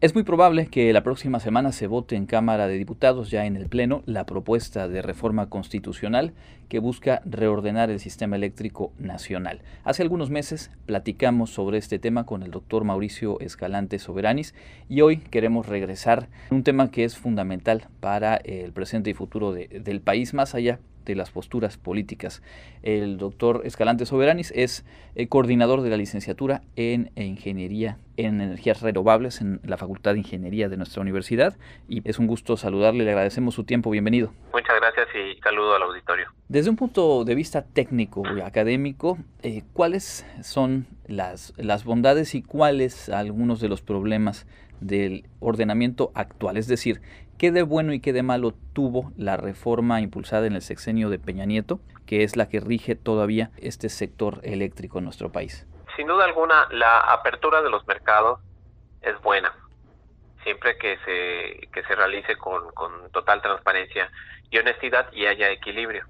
Es muy probable que la próxima semana se vote en Cámara de Diputados, ya en el Pleno, la propuesta de reforma constitucional que busca reordenar el sistema eléctrico nacional. Hace algunos meses platicamos sobre este tema con el doctor Mauricio Escalante Soberanis y hoy queremos regresar a un tema que es fundamental para el presente y futuro del país, más allá de las posturas políticas. El doctor Escalante Soberanis es eh, coordinador de la licenciatura en Ingeniería en Energías Renovables en la Facultad de Ingeniería de nuestra universidad y es un gusto saludarle, le agradecemos su tiempo, bienvenido. Muchas gracias y saludo al auditorio. Desde un punto de vista técnico y académico, eh, ¿cuáles son las, las bondades y cuáles algunos de los problemas del ordenamiento actual? Es decir, ¿Qué de bueno y qué de malo tuvo la reforma impulsada en el sexenio de Peña Nieto, que es la que rige todavía este sector eléctrico en nuestro país? Sin duda alguna, la apertura de los mercados es buena, siempre que se, que se realice con, con total transparencia y honestidad y haya equilibrio.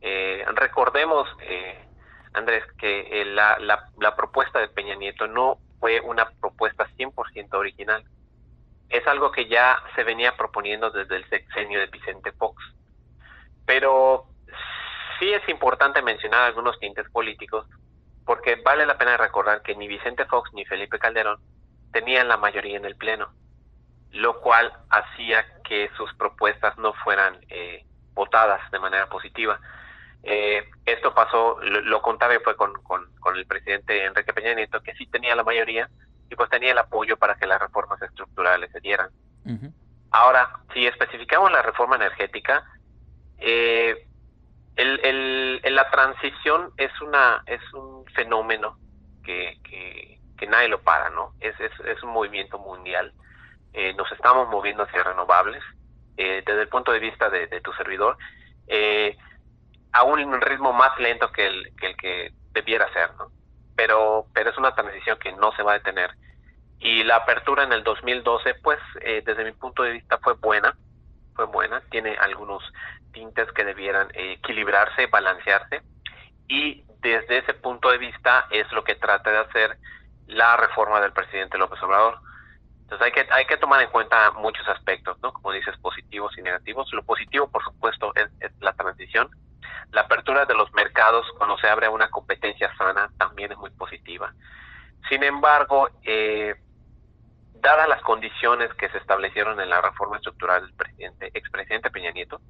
Eh, recordemos, eh, Andrés, que eh, la, la, la propuesta de Peña Nieto no fue una propuesta 100% original es algo que ya se venía proponiendo desde el sexenio de Vicente Fox. Pero sí es importante mencionar algunos tintes políticos, porque vale la pena recordar que ni Vicente Fox ni Felipe Calderón tenían la mayoría en el Pleno, lo cual hacía que sus propuestas no fueran eh, votadas de manera positiva. Eh, esto pasó, lo, contrario fue con, con, con el presidente Enrique Peña Nieto, que sí tenía la mayoría, y pues tenía el apoyo para que las reformas estructurales se dieran. Ahora, si especificamos la reforma energética, eh, el, el, la transición es una es un fenómeno que, que, nadie lo para, ¿no? Es, es, es un movimiento mundial. Eh, nos estamos moviendo hacia renovables. Eh, desde el punto de vista de, de tu servidor, eh, a un ritmo más lento que el que, el que debiera ser, ¿no? pero, pero es una transición que no se va a detener. Y la apertura en el 2012, pues eh, desde mi punto de vista fue buena, fue buena, tiene algunos tintes que debieran eh, equilibrarse, balancearse, y desde ese punto de vista es lo que trata de hacer la reforma del presidente López Obrador. Entonces hay que, hay que tomar en cuenta muchos aspectos, ¿no? Como dices, positivos y negativos. Lo positivo, por supuesto, es, es la transición, la apertura de los mercados cuando se abre una competencia sana también es muy positiva. Sin embargo, eh, dadas las condiciones que se establecieron en la reforma estructural del presidente, expresidente Peña Nieto,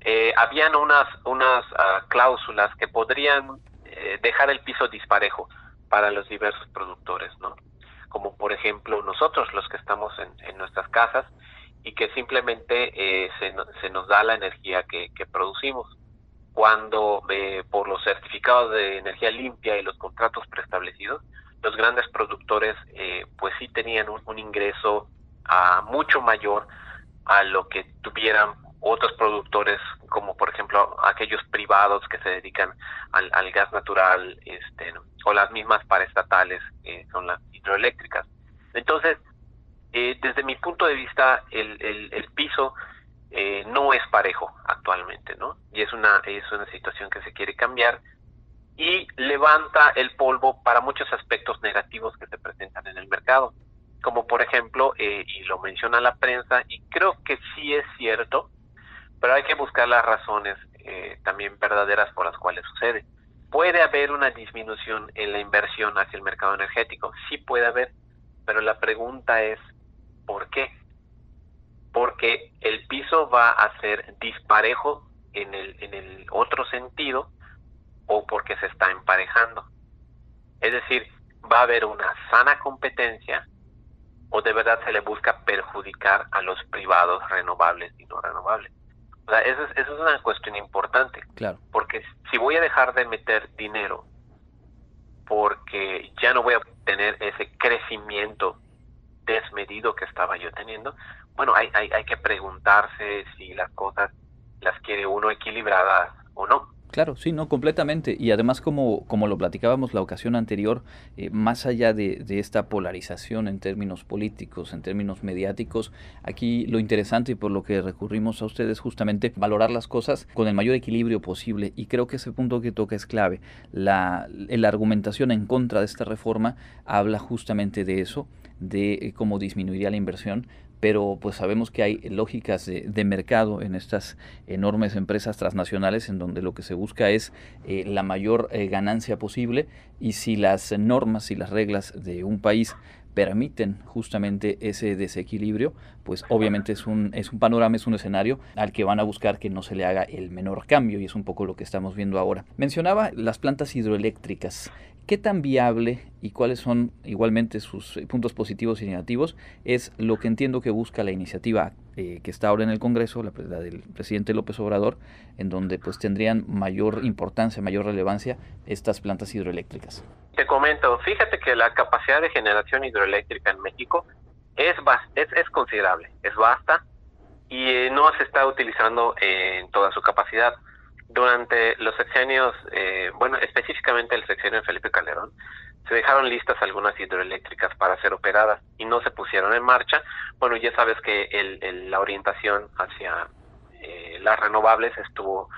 eh, habían unas, unas uh, cláusulas que podrían eh, dejar el piso disparejo para los diversos productores, ¿no? Como por ejemplo nosotros, los que estamos en, nuestras casas y que simplemente eh, se, se, nos da la energía que producimos cuando eh, por los certificados de energía limpia y los contratos preestablecidos, los grandes productores eh, pues sí tenían un, ingreso uh, mucho mayor a lo que tuvieran otros productores como por ejemplo aquellos privados que se dedican al, gas natural este o las mismas paraestatales eh, son las hidroeléctricas. Entonces eh, desde mi punto de vista el, el, el piso eh, no es parejo actualmente, ¿no? Y es una, es una situación que se quiere cambiar y levanta el polvo para muchos aspectos negativos que se presentan en el mercado, como por ejemplo, eh, y lo menciona la prensa, y creo que sí es cierto, pero hay que buscar las razones eh, también verdaderas por las cuales sucede. Puede haber una disminución en la inversión hacia el mercado energético, sí puede haber, pero la pregunta es, ¿por qué? Porque el piso va a ser disparejo en el, en el otro sentido o porque se está emparejando. Es decir, va a haber una sana competencia o de verdad se le busca perjudicar a los privados renovables y no renovables. O sea, eso es, eso es una cuestión importante. Claro. Porque si voy a dejar de meter dinero porque ya no voy a tener ese crecimiento desmedido que estaba yo teniendo, bueno, hay, hay, hay que preguntarse si las cosas las quiere uno equilibradas o no. Claro, sí, no, completamente. Y además, como, como lo platicábamos la ocasión anterior, eh, más allá de, de, esta polarización en términos políticos, en términos mediáticos, aquí lo interesante y por lo que recurrimos a ustedes justamente valorar las cosas con el mayor equilibrio posible. Y creo que ese punto que toca es clave. La, la argumentación en contra de esta reforma habla justamente de eso, de cómo disminuiría la inversión, pero pues sabemos que hay lógicas de, mercado en estas enormes empresas transnacionales en donde lo que se busca es eh, la mayor eh, ganancia posible y si las normas y las reglas de un país permiten justamente ese desequilibrio, pues obviamente es un, es un panorama, es un escenario al que van a buscar que no se le haga el menor cambio y es un poco lo que estamos viendo ahora. Mencionaba las plantas hidroeléctricas. ¿Qué tan viable y cuáles son igualmente sus eh, puntos positivos y negativos? Es lo que entiendo que busca la iniciativa eh, que está ahora en el Congreso, la, del presidente López Obrador, en donde pues tendrían mayor importancia, mayor relevancia estas plantas hidroeléctricas. Te comento, fíjate que la capacidad de generación hidroeléctrica en México es, es, es considerable, es vasta y eh, no se está utilizando en toda su capacidad durante los sexenios, eh, bueno, específicamente el sexenio de Felipe Calderón, se dejaron listas algunas hidroeléctricas para ser operadas y no se pusieron en marcha. Bueno, ya sabes que el, la orientación hacia eh, las renovables estuvo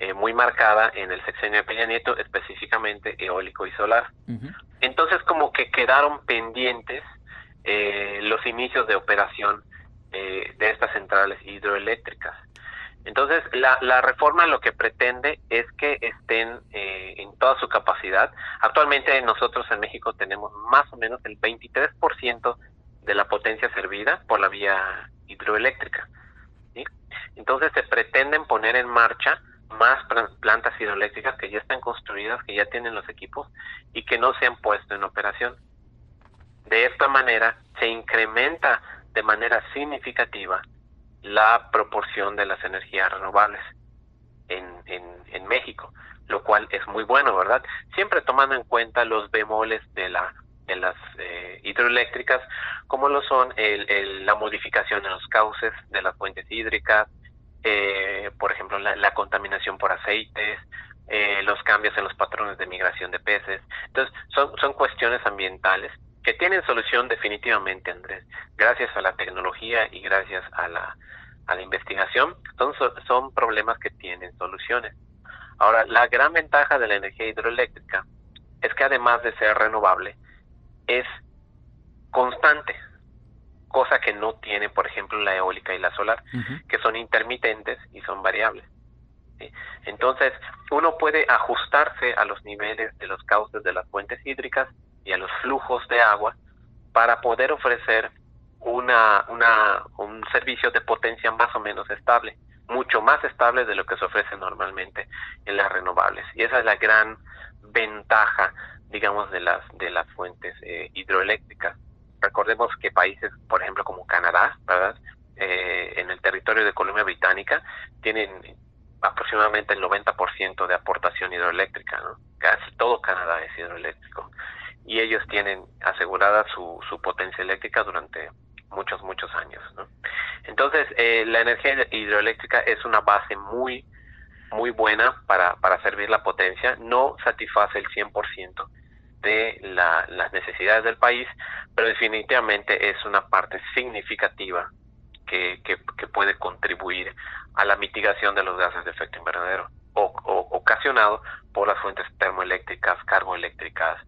eh, muy marcada en el sexenio de Peña Nieto, específicamente eólico y solar. Entonces, como que quedaron pendientes los inicios de operación de estas centrales hidroeléctricas. Entonces, la, la, reforma lo que pretende es que estén eh, en toda su capacidad. Actualmente nosotros en México tenemos más o menos el 23% de la potencia servida por la vía hidroeléctrica. Entonces, se pretenden poner en marcha más plantas hidroeléctricas que ya están construidas, que ya tienen los equipos y que no se han puesto en operación. De esta manera, se incrementa de manera significativa la proporción de las energías renovables en, en, México, lo cual es muy bueno, ¿verdad? Siempre tomando en cuenta los bemoles de la de las eh, hidroeléctricas, como lo son el, la modificación en los cauces de las fuentes hídricas, eh, la, contaminación por aceites, eh, los cambios en los patrones de migración de peces. Entonces, son, son cuestiones ambientales que tienen solución definitivamente, Andrés, gracias a la tecnología y gracias a la, a la investigación, son, son problemas que tienen soluciones. Ahora, la gran ventaja de la energía hidroeléctrica es que además de ser renovable, es constante, cosa que no tiene, por ejemplo, la eólica y la solar, que son intermitentes y son variables. Entonces, uno puede ajustarse a los niveles de los cauces de las fuentes hídricas y a los flujos de agua para poder ofrecer una, una, un servicio de potencia más o menos estable, mucho más estable de lo que se ofrece normalmente en las renovables. Y esa es la gran ventaja, digamos, de las, de las fuentes eh, hidroeléctricas. Recordemos que países, por ejemplo, como Canadá. Eh, en el territorio de Colombia Británica, tienen aproximadamente el 90% de aportación hidroeléctrica, ¿no? Casi todo Canadá es hidroeléctrico. Y ellos tienen asegurada su, su potencia eléctrica durante muchos, muchos años. Entonces, eh, la energía hidroeléctrica es una base muy, muy buena para, para servir la potencia, no satisface el 100% de la, las necesidades del país, pero definitivamente es una parte significativa que, que, puede contribuir a la mitigación de los gases de efecto invernadero o, ocasionado por las fuentes termoeléctricas, carboeléctricas,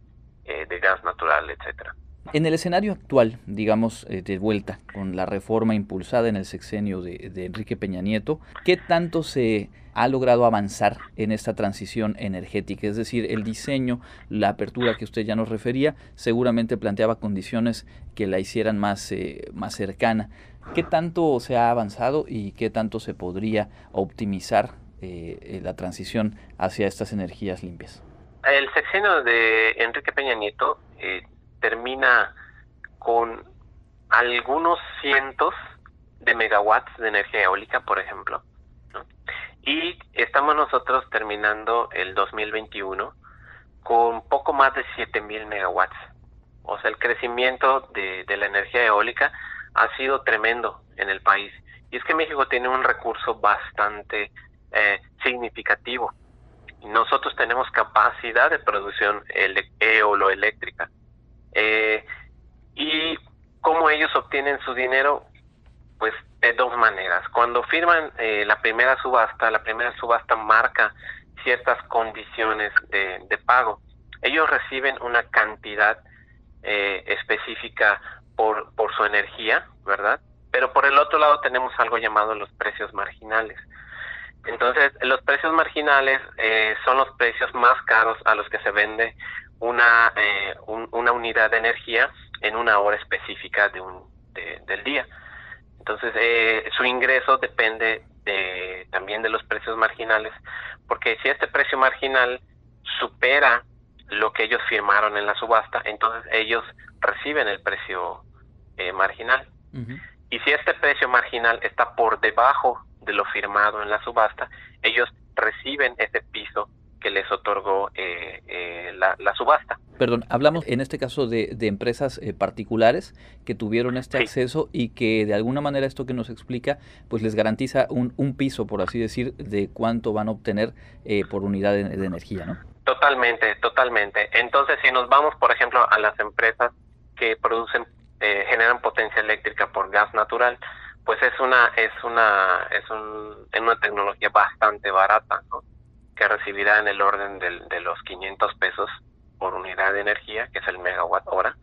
eh, de gas natural, etcétera. En el escenario actual, digamos, eh, de vuelta, con la reforma impulsada en el sexenio de, Enrique Peña Nieto, ¿qué tanto se ha logrado avanzar en esta transición energética? Es decir, el diseño, la apertura que usted ya nos refería, seguramente planteaba condiciones que la hicieran más, eh, más cercana. ¿Qué tanto se ha avanzado y qué tanto se podría optimizar eh, la transición hacia estas energías limpias? El sexenio de Enrique Peña Nieto termina con algunos cientos de megawatts de energía eólica, por ejemplo. Y estamos nosotros terminando el 2021 con poco más de 7000 megawatts. O sea, el crecimiento de, la energía eólica ha sido tremendo en el país. Y es que México tiene un recurso bastante eh, significativo. Nosotros tenemos capacidad de producción eoloeléctrica eh, y cómo ellos obtienen su dinero, pues de dos maneras. Cuando firman eh, la primera subasta, la primera subasta marca ciertas condiciones de, pago. Ellos reciben una cantidad eh, específica por, por su energía, ¿verdad? Pero por el otro lado tenemos algo llamado los precios marginales. Entonces, los precios marginales eh, son los precios más caros a los que se vende una, eh, una unidad de energía en una hora específica de un, del día. Entonces, eh, su ingreso depende de, también de los precios marginales, porque si este precio marginal supera lo que ellos firmaron en la subasta, entonces ellos reciben el precio marginal. Y si este precio marginal está por debajo de lo firmado en la subasta, ellos reciben ese piso que les otorgó eh, eh, la, subasta. Perdón, hablamos en este caso de, empresas eh, particulares que tuvieron este acceso y que de alguna manera esto que nos explica, pues les garantiza un, un piso, por así decir, de cuánto van a obtener por unidad de, de, energía, ¿no? Totalmente, totalmente. Entonces, si nos vamos, por ejemplo, a las empresas que producen, generan potencia eléctrica por gas natural, pues es una es una es, un, es una tecnología bastante barata ¿no? Que recibirá en el orden de los 500 pesos por unidad de energía que es el megawatt hora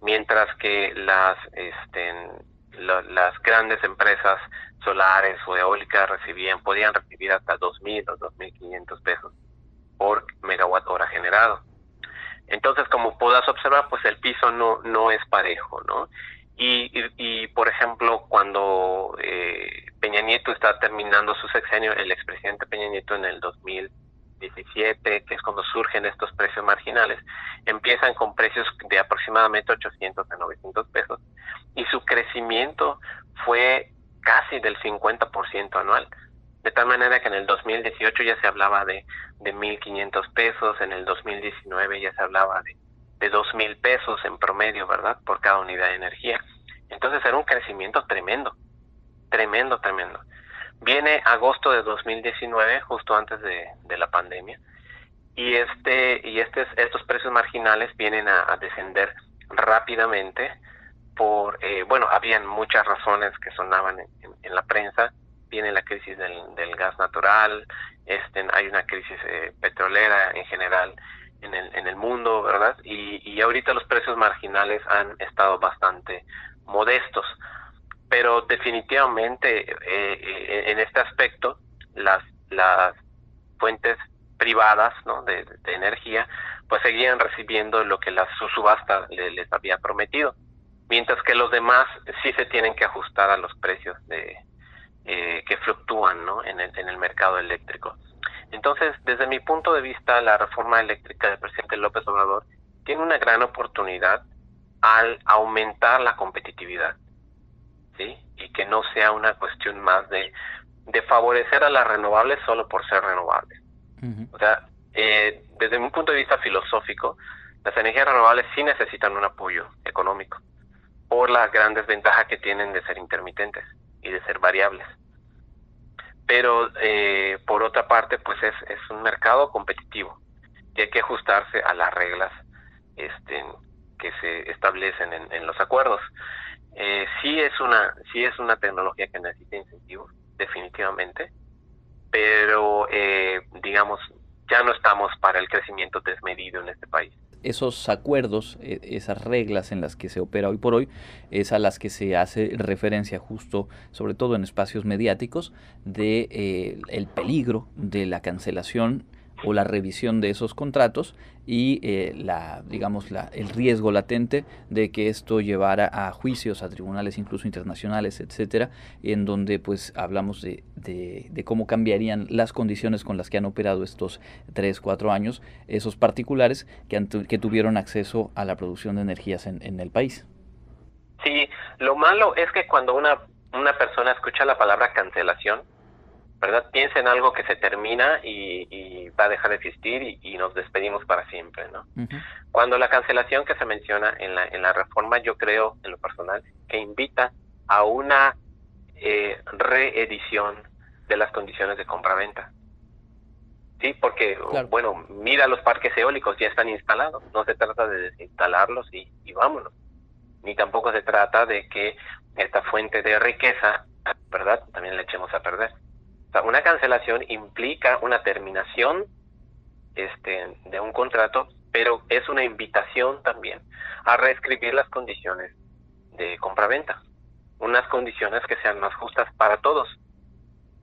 mientras que las este las grandes empresas solares o eólicas recibían podían recibir hasta 2.000 o 2.500 pesos por megawatt hora generado. Entonces como puedas observar pues el piso no no es parejo no y, y, por ejemplo, cuando eh, Peña Nieto está terminando su sexenio, el expresidente Peña Nieto en el 2017, que es cuando surgen estos precios marginales, empiezan con precios de aproximadamente 800 a 900 pesos y su crecimiento fue casi del 50% anual. De tal manera que en el 2018 ya se hablaba de, de 1.500 pesos, en el 2019 ya se hablaba de de dos mil pesos en promedio, ¿verdad? Por cada unidad de energía. Entonces era un crecimiento tremendo, tremendo, tremendo. Viene agosto de 2019, justo antes de, la pandemia, y este y este, estos precios marginales vienen a, descender rápidamente por, eh, bueno, habían muchas razones que sonaban en, la prensa, viene la crisis del, gas natural, este, hay una crisis eh, petrolera en general, en el, en el mundo, ¿verdad? Y, y ahorita los precios marginales han estado bastante modestos, pero definitivamente eh, eh, en este aspecto las, fuentes privadas ¿no? de, energía pues seguían recibiendo lo que la subasta les había prometido, mientras que los demás sí se tienen que ajustar a los precios de, eh, que fluctúan en, el, en el mercado eléctrico. Entonces, desde mi punto de vista, la reforma eléctrica del presidente López Obrador tiene una gran oportunidad al aumentar la competitividad, ¿sí? Y que no sea una cuestión más de, de favorecer a las renovables solo por ser renovables. O sea, eh, desde mi punto de vista filosófico, las energías renovables sí necesitan un apoyo económico por la gran desventaja que tienen de ser intermitentes y de ser variables pero eh, por otra parte pues es, es un mercado competitivo y hay que ajustarse a las reglas este, que se establecen en, los acuerdos. Eh, sí es una sí es una tecnología que necesita incentivos definitivamente, pero eh, digamos ya no estamos para el crecimiento desmedido en este país. Esos acuerdos, e, esas reglas en las que se opera hoy por hoy, es a las que se hace referencia justo, sobre todo en espacios mediáticos, de eh, el peligro de la cancelación o la revisión de esos contratos y eh, la digamos la, el riesgo latente de que esto llevara a juicios a tribunales incluso internacionales etcétera en donde pues hablamos de, de, cómo cambiarían las condiciones con las que han operado estos tres cuatro años esos particulares que, han, que tuvieron acceso a la producción de energías en, en el país. Sí lo malo es que cuando una una persona escucha la palabra cancelación ¿verdad? Piensa en algo que se termina y, va a dejar de existir y, nos despedimos para siempre, ¿no? Cuando la cancelación que se menciona en la, en la reforma, yo creo, en lo personal, que invita a una eh, reedición de las condiciones de compra-venta. Sí, porque, bueno, mira los parques eólicos, ya están instalados. No se trata de desinstalarlos y, y vámonos. Ni tampoco se trata de que esta fuente de riqueza, ¿verdad?, también la echemos a perder una cancelación implica una terminación este, de un contrato, pero es una invitación también a reescribir las condiciones de compraventa, unas condiciones que sean más justas para todos,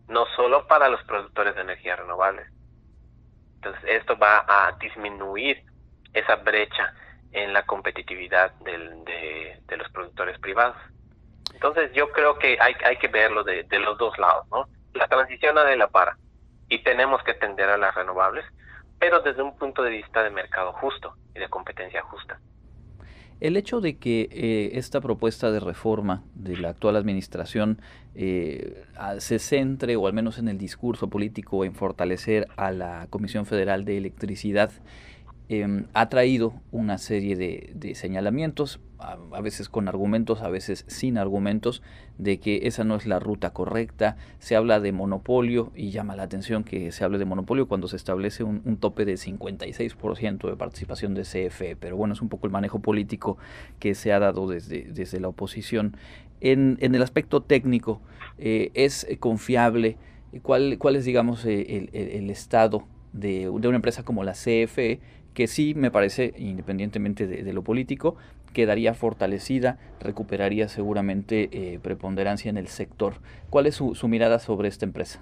no solo para los productores de energía renovables. Entonces, esto va a disminuir esa brecha en la competitividad del, de, de, los productores privados. Entonces, yo creo que hay, hay que verlo de, de los dos lados, ¿no? La transición a de la para y tenemos que tender a las renovables, pero desde un punto de vista de mercado justo y de competencia justa. El hecho de que eh, esta propuesta de reforma de la actual administración eh, se centre, o al menos en el discurso político, en fortalecer a la Comisión Federal de Electricidad, Em, ha traído una serie de, señalamientos, a, veces con argumentos, a veces sin argumentos, de que esa no es la ruta correcta. Se habla de monopolio y llama la atención que se hable de monopolio cuando se establece un, tope de 56% de participación de CFE. Pero bueno, es un poco el manejo político que se ha dado desde, desde la oposición. En, el aspecto técnico, eh, ¿es confiable? ¿Cuál, ¿Cuál, es, digamos, el, el, estado de, de, una empresa como la CFE que sí me parece, independientemente de, lo político, quedaría fortalecida, recuperaría seguramente eh, preponderancia en el sector. ¿Cuál es su, mirada sobre esta empresa?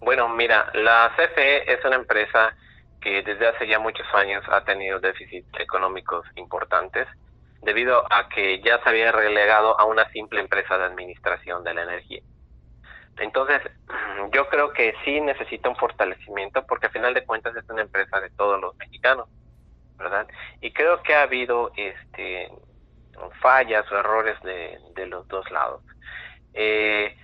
Bueno, mira, la CFE es una empresa que desde hace ya muchos años ha tenido déficits económicos importantes debido a que ya se había relegado a una simple empresa de administración de la energía. Entonces, yo creo que sí necesita un fortalecimiento porque al final de cuentas es una empresa de todos los mexicanos, ¿verdad? Y creo que ha habido este fallas o errores de, los dos lados. Eh,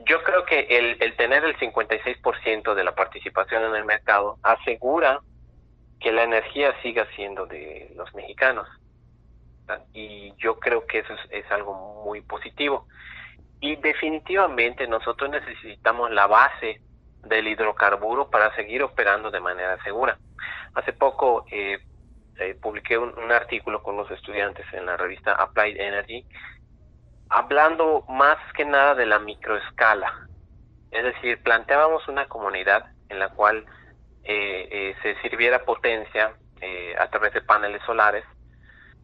yo creo que el, el tener el 56% de la participación en el mercado asegura que la energía siga siendo de los mexicanos. Y yo creo que eso es algo muy positivo. Y definitivamente nosotros necesitamos la base del hidrocarburo para seguir operando de manera segura. Hace poco eh, eh, publiqué un, artículo con los estudiantes en la revista Applied Energy, hablando más que nada de la microescala. Es decir, planteábamos una comunidad en la cual eh, se sirviera potencia a través de paneles solares,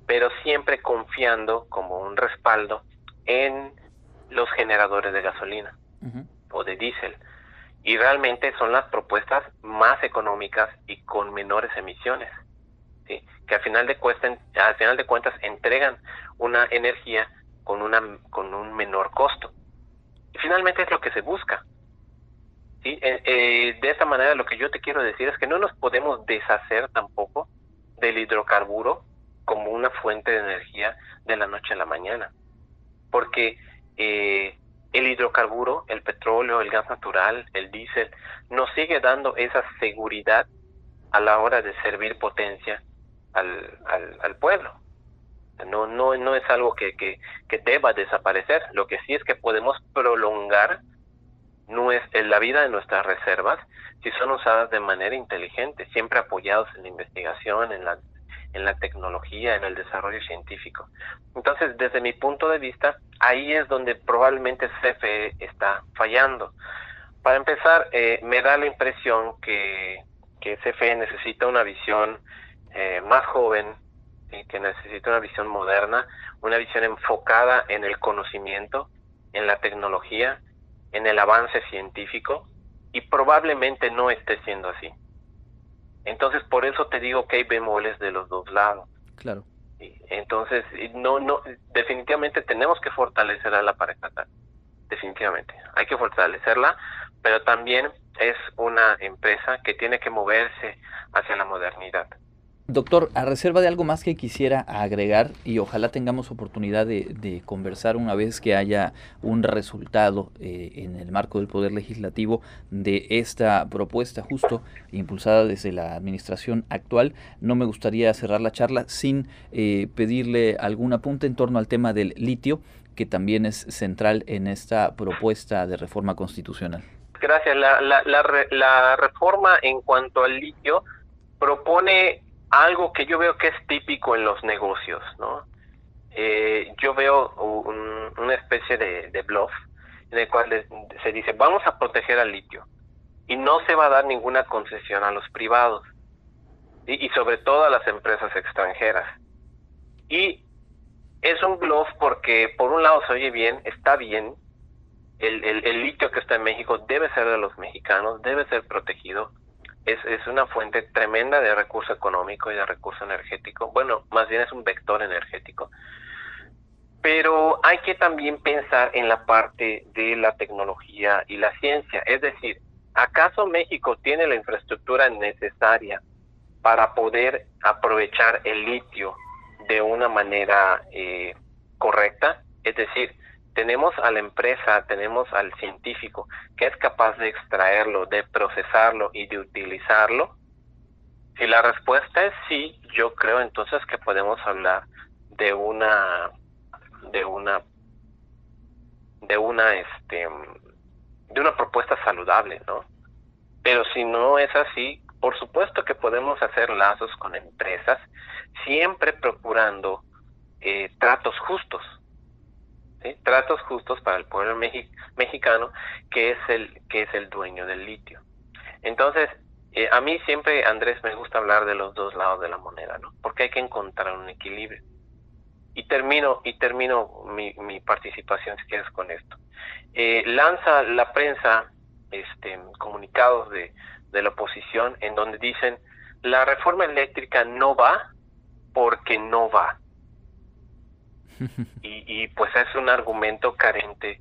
pero siempre confiando como un respaldo en los generadores de gasolina o de diésel. Y realmente son las propuestas más económicas y con menores emisiones, ¿sí? que al final de, cuestan, al final de cuentas entregan una energía con, una, con un menor costo. Y finalmente es lo que se busca. ¿sí? Eh, eh, de esa manera lo que yo te quiero decir es que no nos podemos deshacer tampoco del hidrocarburo como una fuente de energía de la noche a la mañana. Porque eh, el hidrocarburo, el petróleo, el gas natural, el diésel, nos sigue dando esa seguridad a la hora de servir potencia al, al, pueblo. No, no, no es algo que, que, que, deba desaparecer. Lo que sí es que podemos prolongar nuestra, la vida de nuestras reservas si son usadas de manera inteligente, siempre apoyados en la investigación, en la en la tecnología, en el desarrollo científico. Entonces, desde mi punto de vista, ahí es donde probablemente CFE está fallando. Para empezar, eh, me da la impresión que, que CFE necesita una visión eh, más joven, que necesita una visión moderna, una visión enfocada en el conocimiento, en la tecnología, en el avance científico, y probablemente no esté siendo así. Entonces, por eso te digo que hay bemoles de los dos lados. Claro. Entonces, no, no, definitivamente tenemos que fortalecer a la pareja Definitivamente. Hay que fortalecerla, pero también es una empresa que tiene que moverse hacia la modernidad. Doctor, a reserva de algo más que quisiera agregar y ojalá tengamos oportunidad de, conversar una vez que haya un resultado eh, en el marco del Poder Legislativo de esta propuesta justo impulsada desde la administración actual, no me gustaría cerrar la charla sin eh, pedirle algún apunte en torno al tema del litio, que también es central en esta propuesta de reforma constitucional. Gracias. La, la, la reforma en cuanto al litio propone algo que yo veo que es típico en los negocios, ¿no? Eh, yo veo una especie de, bluff en el cual se dice, vamos a proteger al litio y no se va a dar ninguna concesión a los privados y, sobre todo a las empresas extranjeras. Y Es un bluff porque por un lado se oye bien, está bien, el, litio que está en México debe ser de los mexicanos, debe ser protegido, es, es una fuente tremenda de recurso económico y de recurso energético, bueno, más bien es un vector energético, pero hay que también pensar en la parte de la tecnología y la ciencia, es decir, ¿acaso México tiene la infraestructura necesaria para poder aprovechar el litio de una manera eh, correcta? Es decir, tenemos a la empresa, tenemos al científico que es capaz de extraerlo, de procesarlo y de utilizarlo. Si la respuesta es sí, yo creo entonces que podemos hablar de una de una de una este de una propuesta saludable, ¿no? Pero si no es así, por supuesto que podemos hacer lazos con empresas, siempre procurando eh, tratos justos, tratos justos para el pueblo mexicano, que es el que es el dueño del litio. Entonces, eh, a mí siempre, Andrés, me gusta hablar de los dos lados de la moneda, ¿no? Porque hay que encontrar un equilibrio. Y termino y termino mi, mi participación, si quieres, con esto. Eh, lanza la prensa este, comunicados de, de la oposición en donde dicen la reforma eléctrica no va porque no va. y, y pues es un argumento carente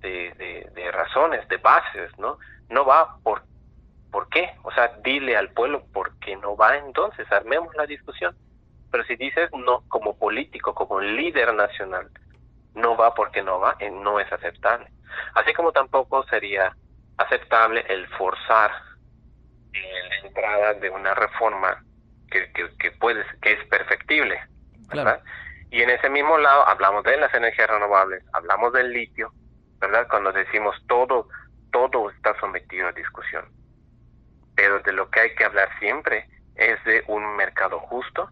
de, razones, de bases, ¿no? No va por, ¿por qué? O sea, dile al pueblo por qué no va entonces, armemos la discusión. Pero si dices no, como político, como líder nacional, no va porque no va, eh, no es aceptable. Así como tampoco sería aceptable el forzar la entrada de una reforma que, que, puede, que es perfectible. ¿verdad? Y en ese mismo lado hablamos de las energías renovables, hablamos del litio, ¿verdad? Cuando decimos todo, todo está sometido a discusión. Pero de lo que hay que hablar siempre es de un mercado justo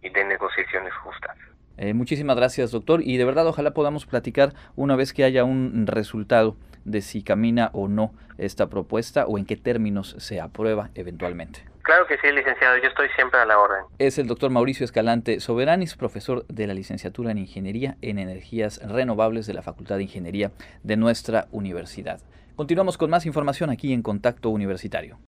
y de negociaciones justas. Eh, muchísimas gracias, doctor. Y de verdad, ojalá podamos platicar una vez que haya un resultado de si camina o no esta propuesta o en qué términos se aprueba eventualmente. Claro que sí, licenciado, yo estoy siempre a la orden. Es el doctor Mauricio Escalante Soberanis, profesor de la licenciatura en Ingeniería en Energías Renovables de la Facultad de Ingeniería de nuestra universidad. Continuamos con más información aquí en Contacto Universitario.